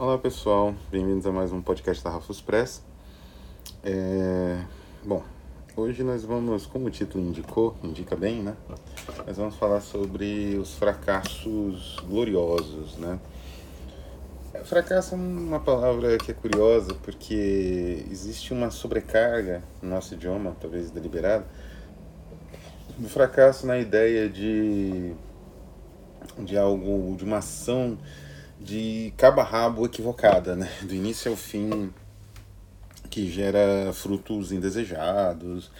Olá pessoal, bem-vindos a mais um podcast da Rafus Press. É... Bom, hoje nós vamos, como o título indicou, indica bem, né? Nós vamos falar sobre os fracassos gloriosos, né? Fracasso é uma palavra que é curiosa porque existe uma sobrecarga no nosso idioma, talvez deliberada, do fracasso na ideia de, de algo, de uma ação de cabo a rabo equivocada, né? Do início ao fim, que gera frutos indesejados,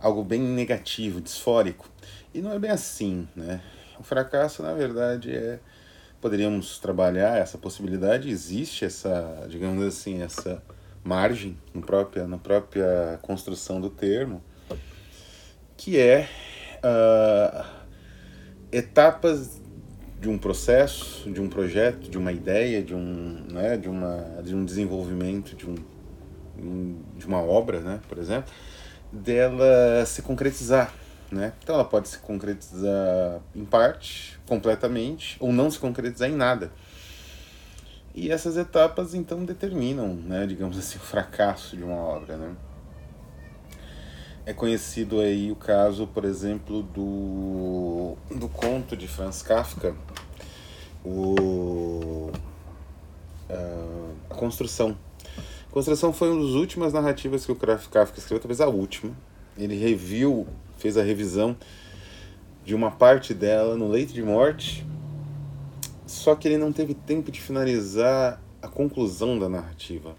algo bem negativo, disfórico. E não é bem assim, né? O fracasso, na verdade, é poderíamos trabalhar essa possibilidade, existe essa, digamos assim, essa margem no própria, na própria construção do termo, que é uh, etapas de um processo, de um projeto, de uma ideia, de um, né, de uma, de um desenvolvimento, de, um, de uma obra, né, por exemplo, dela se concretizar. Né? Então ela pode se concretizar em parte, completamente, ou não se concretizar em nada. E essas etapas então determinam, né, digamos assim, o fracasso de uma obra. Né? É conhecido aí o caso, por exemplo, do, do conto de Franz Kafka, o, a, a Construção. A Construção foi uma das últimas narrativas que o Kafka escreveu, talvez a última. Ele reviu, fez a revisão de uma parte dela no leito de morte, só que ele não teve tempo de finalizar a conclusão da narrativa.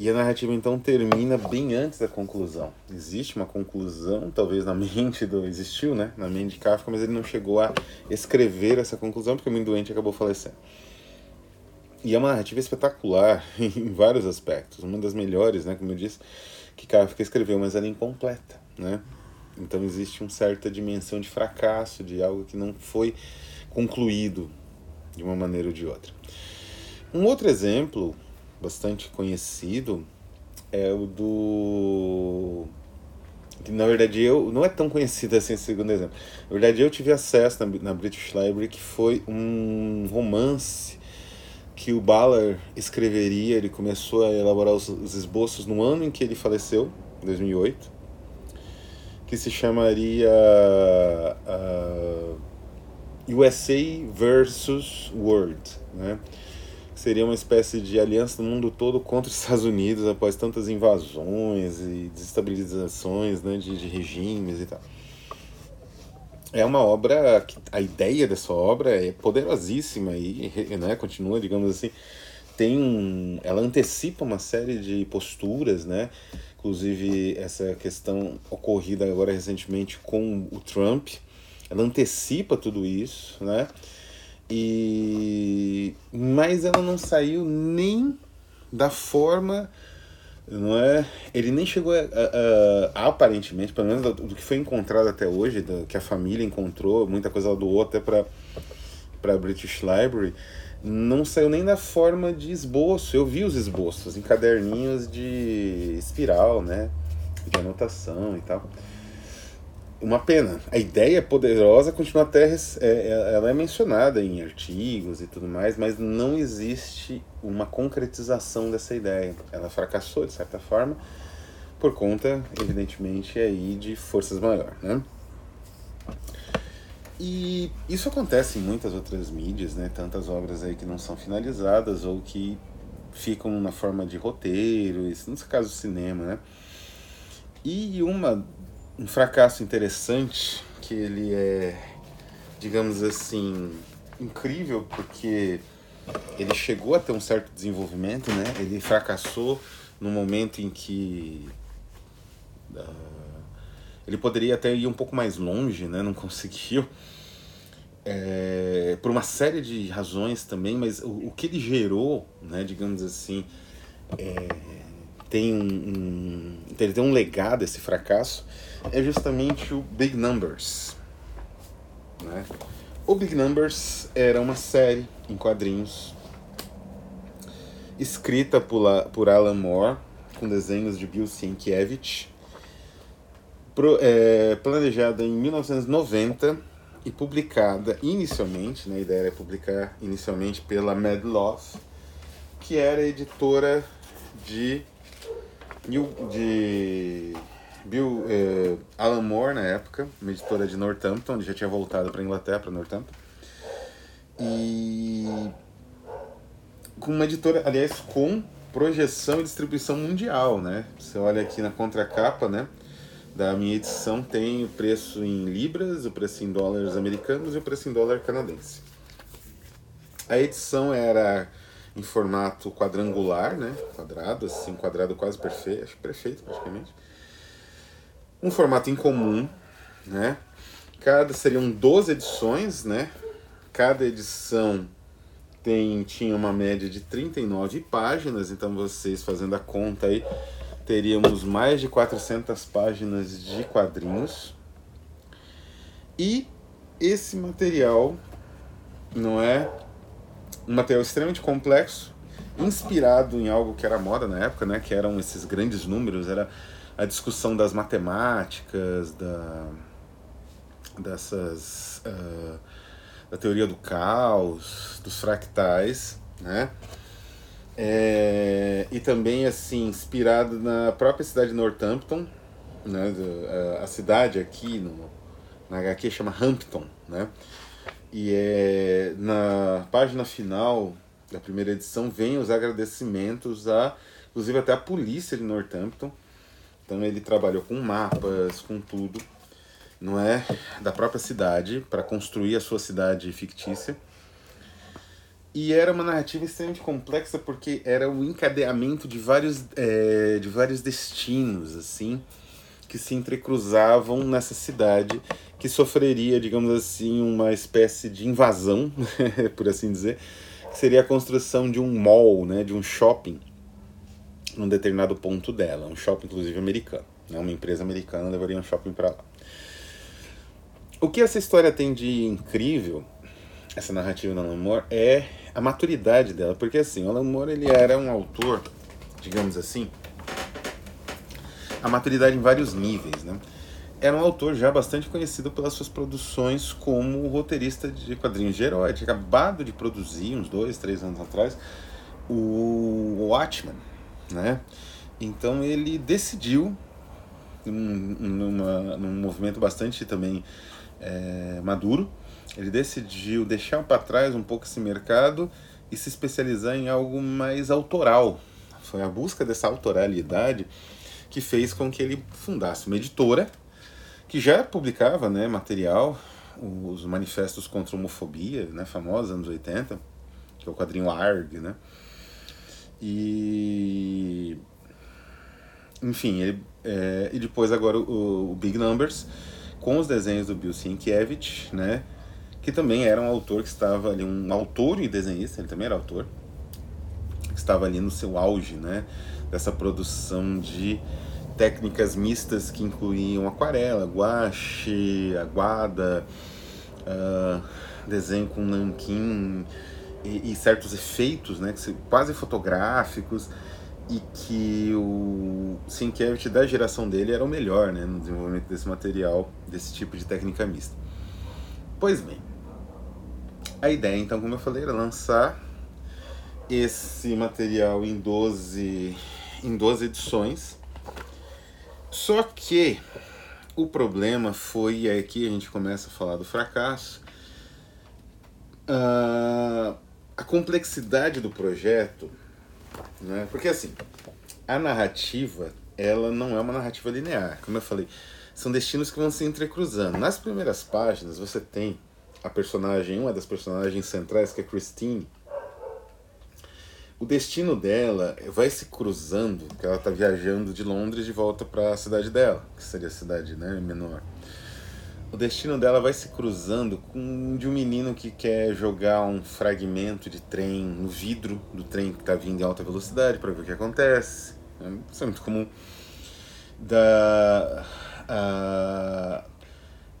E a narrativa então termina bem antes da conclusão. Existe uma conclusão, talvez na mente do. Existiu, né? Na mente de Kafka, mas ele não chegou a escrever essa conclusão porque o muito doente acabou falecendo. E é uma narrativa espetacular em vários aspectos. Uma das melhores, né? Como eu disse, que Kafka escreveu, mas ela é incompleta, né? Então existe uma certa dimensão de fracasso, de algo que não foi concluído de uma maneira ou de outra. Um outro exemplo bastante conhecido é o do na verdade eu não é tão conhecido assim segundo exemplo. Na verdade eu tive acesso na, na British Library que foi um romance que o Ballard escreveria, ele começou a elaborar os, os esboços no ano em que ele faleceu, 2008, que se chamaria uh, USA versus World, né? Seria uma espécie de aliança do mundo todo contra os Estados Unidos após tantas invasões e desestabilizações né, de, de regimes e tal. É uma obra que a ideia dessa obra é poderosíssima e né, continua, digamos assim, tem um, ela antecipa uma série de posturas, né? Inclusive essa questão ocorrida agora recentemente com o Trump, ela antecipa tudo isso, né? E mas ela não saiu nem da forma não é? Ele nem chegou a, a, a aparentemente pelo menos do, do, que foi encontrado até hoje do, que a família encontrou muita coisa ela doou até para para British Library não saiu nem da forma de esboço. Eu vi os esboços em caderninhos de espiral né? De anotação e tal uma pena. A ideia é poderosa, continua até. É, é, ela é mencionada em artigos e tudo mais, mas não existe uma concretização dessa ideia. Ela fracassou, de certa forma, por conta, evidentemente, aí de forças maiores. Né? E isso acontece em muitas outras mídias, né? Tantas obras aí que não são finalizadas ou que ficam na forma de roteiro, isso no caso do cinema, né? E uma um fracasso interessante, que ele é, digamos assim, incrível, porque ele chegou a ter um certo desenvolvimento, né? Ele fracassou no momento em que uh, ele poderia até ir um pouco mais longe, né? Não conseguiu. É, por uma série de razões também, mas o, o que ele gerou, né, digamos assim, é, tem um, um, ele tem um legado esse fracasso é justamente o Big Numbers. Né? O Big Numbers era uma série em quadrinhos escrita por, por Alan Moore, com desenhos de Bill Sienkiewicz, pro, é, planejada em 1990 e publicada inicialmente, né, a ideia era publicar inicialmente pela Mad Love, que era editora de, de Bill eh, Alan Moore na época, uma editora de Northampton, ele já tinha voltado para Inglaterra, para Northampton. E com uma editora, aliás, com projeção e distribuição mundial, né? Você olha aqui na contracapa, né? Da minha edição tem o preço em libras, o preço em dólares americanos e o preço em dólar canadense. A edição era em formato quadrangular, né? Quadrado, assim, quadrado quase perfeito, acho perfeito praticamente. Um formato incomum, né? Cada seriam 12 edições, né? Cada edição tem tinha uma média de 39 páginas, então vocês fazendo a conta aí, teríamos mais de 400 páginas de quadrinhos. E esse material não é um material extremamente complexo, inspirado em algo que era moda na época, né, que eram esses grandes números, era a discussão das matemáticas, da dessas uh, da teoria do caos, dos fractais, né? É, e também assim inspirado na própria cidade de Northampton, né? A, a cidade aqui no, na HQ chama Hampton, né? E é na página final da primeira edição vem os agradecimentos a, inclusive até a polícia de Northampton. Então ele trabalhou com mapas, com tudo não é, da própria cidade para construir a sua cidade fictícia. E era uma narrativa extremamente complexa porque era o encadeamento de vários, é, de vários destinos, assim, que se entrecruzavam nessa cidade que sofreria, digamos assim, uma espécie de invasão, por assim dizer, que seria a construção de um mall, né, de um shopping, num determinado ponto dela, um shopping inclusive americano, né, uma empresa americana levaria um shopping para lá. O que essa história tem de incrível, essa narrativa Alan Moore, é a maturidade dela. Porque assim, o Alan Moore ele era um autor, digamos assim, a maturidade em vários níveis, né? Era um autor já bastante conhecido pelas suas produções como roteirista de quadrinhos de herói. Tinha acabado de produzir, uns dois, três anos atrás, o Watchmen, né? Então ele decidiu, num, numa, num movimento bastante também é, maduro, ele decidiu deixar para trás um pouco esse mercado e se especializar em algo mais autoral. Foi a busca dessa autoralidade que fez com que ele fundasse uma editora que já publicava né, material, os manifestos contra a homofobia, né, famosos, anos 80, que é o quadrinho ARG, né? E... Enfim, ele, é, e depois agora o, o Big Numbers, com os desenhos do Bill Sienkiewicz, né? Que também era um autor que estava ali, um autor e desenhista, ele também era autor, que estava ali no seu auge, né? Dessa produção de técnicas mistas que incluíam aquarela, guache, aguada, uh, desenho com nanquim e, e, certos efeitos, né? Quase fotográficos e que o Sienkiewicz da geração dele era o melhor né, no desenvolvimento desse material, desse tipo de técnica mista. Pois bem, a ideia então, como eu falei, era lançar esse material em 12, em 12 edições. Só que o problema foi, e aqui a gente começa a falar do fracasso, uh, a complexidade do projeto né? Porque assim, a narrativa, ela não é uma narrativa linear. Como eu falei, são destinos que vão se entrecruzando. Nas primeiras páginas você tem a personagem, uma das personagens centrais, que é Christine. O destino dela vai se cruzando, que ela está viajando de Londres de volta para a cidade dela, que seria a cidade né, menor o destino dela vai se cruzando com de um menino que quer jogar um fragmento de trem no vidro do trem que está vindo em alta velocidade para ver o que acontece. Isso é muito comum. Da, a,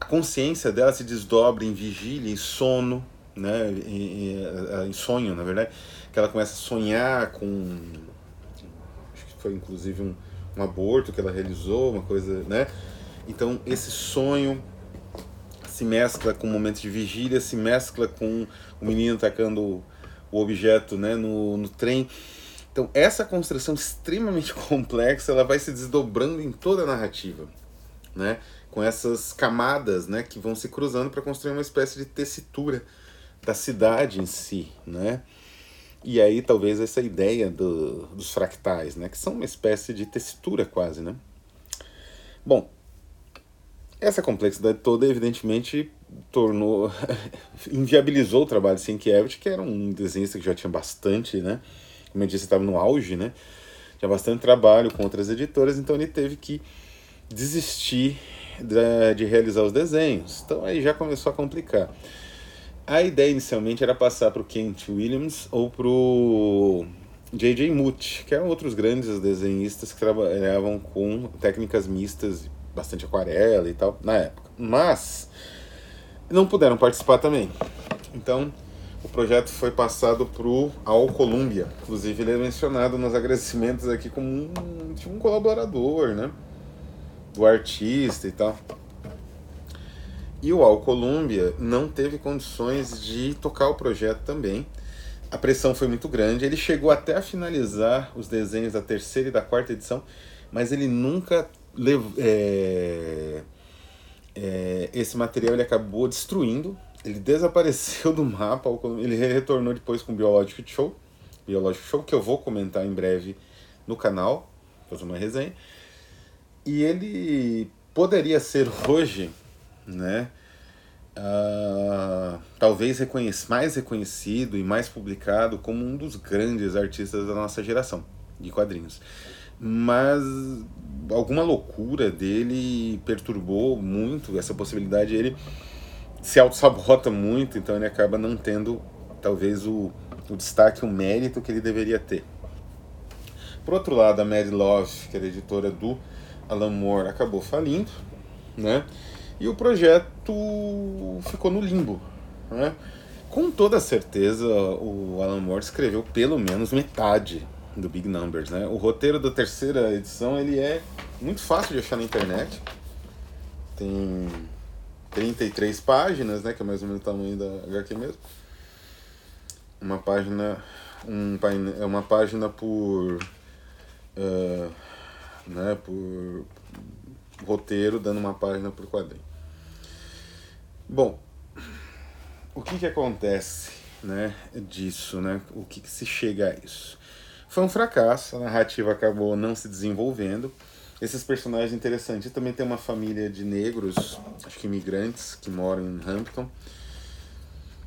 a consciência dela se desdobra em vigília, em sono, né? em, em, sonho, na verdade, que ela começa a sonhar com. Acho que foi inclusive um, um aborto que ela realizou, uma coisa, né? Então, esse sonho se mescla com momentos de vigília, se mescla com o menino tacando o objeto né, no, no trem. Então, essa construção extremamente complexa, ela vai se desdobrando em toda a narrativa, né? Com essas camadas, né, que vão se cruzando para construir uma espécie de tessitura da cidade em si, né? E aí talvez essa ideia do, dos fractais, né, que são uma espécie de tessitura quase, né? Bom, essa complexidade toda evidentemente tornou inviabilizou o trabalho de Sienkiewicz, que era um desenhista que já tinha bastante, né? Como eu disse, estava no auge, né? Tinha bastante trabalho com outras editoras, então ele teve que desistir de, de realizar os desenhos. Então aí já começou a complicar. A ideia inicialmente era passar para o Kent Williams ou para o J.J. Muth, que eram outros grandes desenhistas que trabalhavam com técnicas mistas, bastante aquarela e tal, na época. Mas não puderam participar também. Então o projeto foi passado para o Al Columbia. Inclusive ele é mencionado nos agradecimentos aqui como um, tipo um colaborador, né? Do artista e tal. E o Al Columbia não teve condições de tocar o projeto também. A pressão foi muito grande. Ele chegou até a finalizar os desenhos da terceira e da quarta edição, mas ele nunca levou. É, é, esse material ele acabou destruindo. Ele desapareceu do mapa. Ele retornou depois com o Biological Show, Biological Show que eu vou comentar em breve no canal, fazer uma resenha. E ele poderia ser hoje né? Uh, talvez reconhec mais reconhecido e mais publicado como um dos grandes artistas da nossa geração de quadrinhos. Mas alguma loucura dele perturbou muito essa possibilidade. Ele se auto-sabota muito, então ele acaba não tendo talvez o, o destaque, o mérito que ele deveria ter. Por outro lado, a Mary Love, que era editora do Alan Moore, acabou falindo, né? E o projeto ficou no limbo. Né? Com toda certeza, o Alan Moore escreveu pelo menos metade do Big Numbers. Né? O roteiro da terceira edição ele é muito fácil de achar na internet. Tem 33 páginas, né, que é mais ou menos o tamanho da HQ mesmo. Uma página, um é uma página por, uh, né, por roteiro, dando uma página por quadrinho. Bom, o que que acontece, né, disso, né? O que que se chega a isso? Foi um fracasso, a narrativa acabou não se desenvolvendo. Esses personagens interessantes também tem uma família de negros, acho que imigrantes, que moram em Hampton.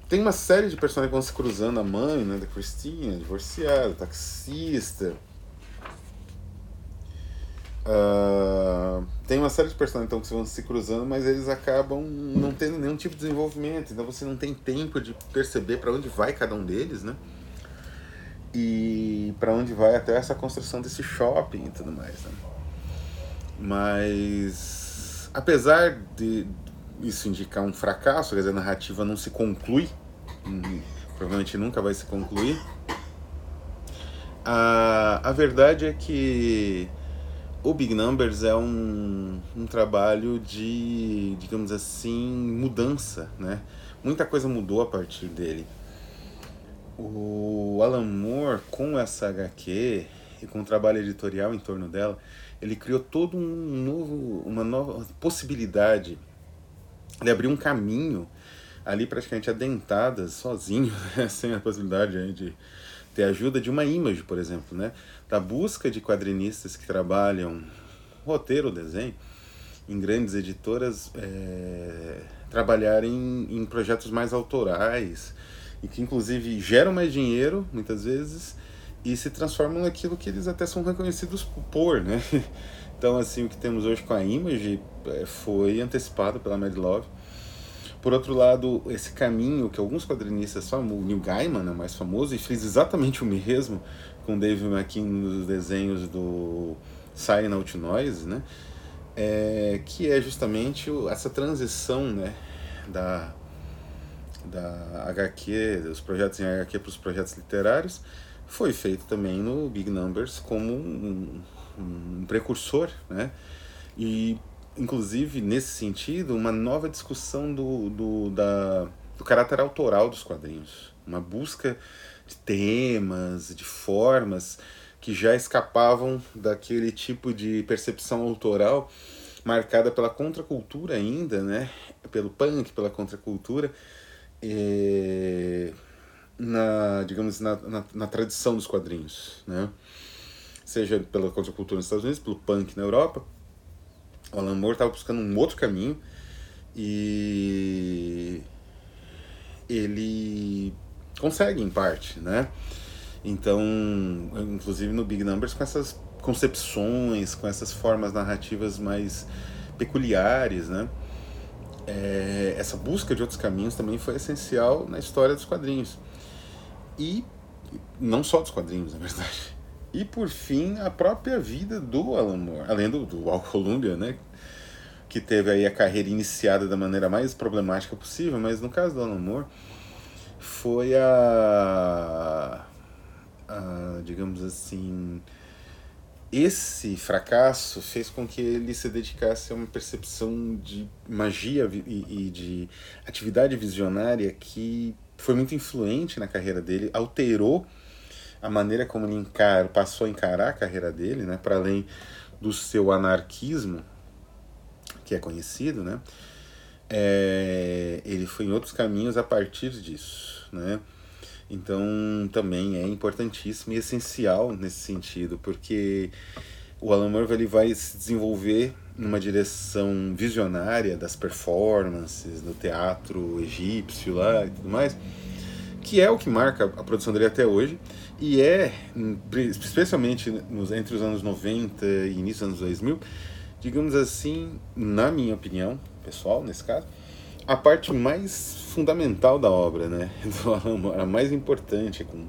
Tem uma série de personagens que vão se cruzando, a mãe, né, da Christine, divorciada, taxista, Uh, tem uma série de personagens então, que vão se cruzando, mas eles acabam não tendo nenhum tipo de desenvolvimento. Então você não tem tempo de perceber para onde vai cada um deles, né? E para onde vai até essa construção desse shopping e tudo mais. Né? Mas apesar de isso indicar um fracasso, quer dizer, a narrativa não se conclui, hum, provavelmente nunca vai se concluir. A, a verdade é que o Big Numbers é um, um trabalho de, digamos assim, mudança, né? Muita coisa mudou a partir dele. O Alan Moore, com essa HQ e com o trabalho editorial em torno dela, ele criou todo um novo, uma nova possibilidade. Ele abriu um caminho ali praticamente adentadas, sozinho, né? sem a possibilidade de ter ajuda de uma image, por exemplo, né? da busca de quadrinistas que trabalham roteiro, desenho, em grandes editoras, é, trabalharem em projetos mais autorais e que inclusive geram mais dinheiro, muitas vezes, e se transformam naquilo que eles até são reconhecidos por, né? Então, assim, o que temos hoje com a Image é, foi antecipado pela Mad Love. Por outro lado, esse caminho que alguns quadrinistas falam, o Neil Gaiman é mais famoso e fez exatamente o mesmo com Dave McKean nos desenhos do Silent Noise, né? É, que é justamente essa transição né, da, da HQ, dos projetos em HQ para os projetos literários, foi feito também no Big Numbers como um, um precursor, né? E, inclusive, nesse sentido, uma nova discussão do, do, da, do caráter autoral dos quadrinhos. Uma busca de temas, de formas que já escapavam daquele tipo de percepção autoral marcada pela contracultura ainda, né? Pelo punk, pela contracultura, e, na, digamos, na, na, na, tradição dos quadrinhos, né? Seja pela contracultura nos Estados Unidos, pelo punk na Europa. O Alan Moore estava buscando um outro caminho e ele consegue em parte, né? Então, inclusive no Big Numbers com essas concepções, com essas formas narrativas mais peculiares, né? É, essa busca de outros caminhos também foi essencial na história dos quadrinhos. E não só dos quadrinhos, na verdade. E por fim, a própria vida do Alan Moore, além do, do Al Columbia, né? Que teve aí a carreira iniciada da maneira mais problemática possível, mas no caso do Alan Moore, foi a, a digamos assim, esse fracasso fez com que ele se dedicasse a uma percepção de magia e, e de atividade visionária que foi muito influente na carreira dele, alterou a maneira como ele encara, passou a encarar a carreira dele, né, para além do seu anarquismo, que é conhecido, né, é, ele foi em outros caminhos a partir disso, né, então também é importantíssimo e essencial nesse sentido, porque o Alan Moore ele vai se desenvolver numa direção visionária das performances, do teatro egípcio lá e tudo mais, que é o que marca a produção dele até hoje, e é, especialmente nos, entre os anos 90 e início dos anos 2000, digamos assim, na minha opinião, pessoal, nesse caso, a parte mais fundamental da obra, né, do Alan a mais importante, com,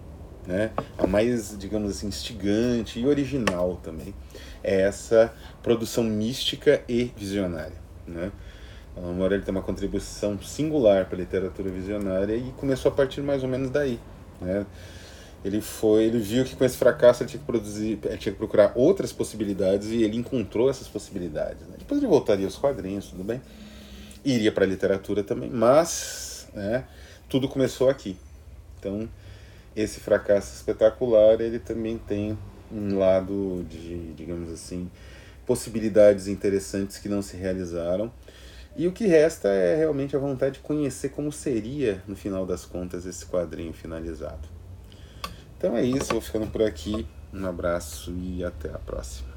né, a mais, digamos assim, instigante e original também, é essa produção mística e visionária, né. Alan Moore tem uma contribuição singular para a literatura visionária e começou a partir mais ou menos daí, né. Ele foi, ele viu que com esse fracasso ele tinha que produzir, ele tinha que procurar outras possibilidades e ele encontrou essas possibilidades. Né? Depois ele voltaria aos quadrinhos, tudo bem iria para a literatura também, mas né, tudo começou aqui. Então, esse fracasso espetacular, ele também tem um lado de, digamos assim, possibilidades interessantes que não se realizaram. E o que resta é realmente a vontade de conhecer como seria, no final das contas, esse quadrinho finalizado. Então é isso, vou ficando por aqui. Um abraço e até a próxima.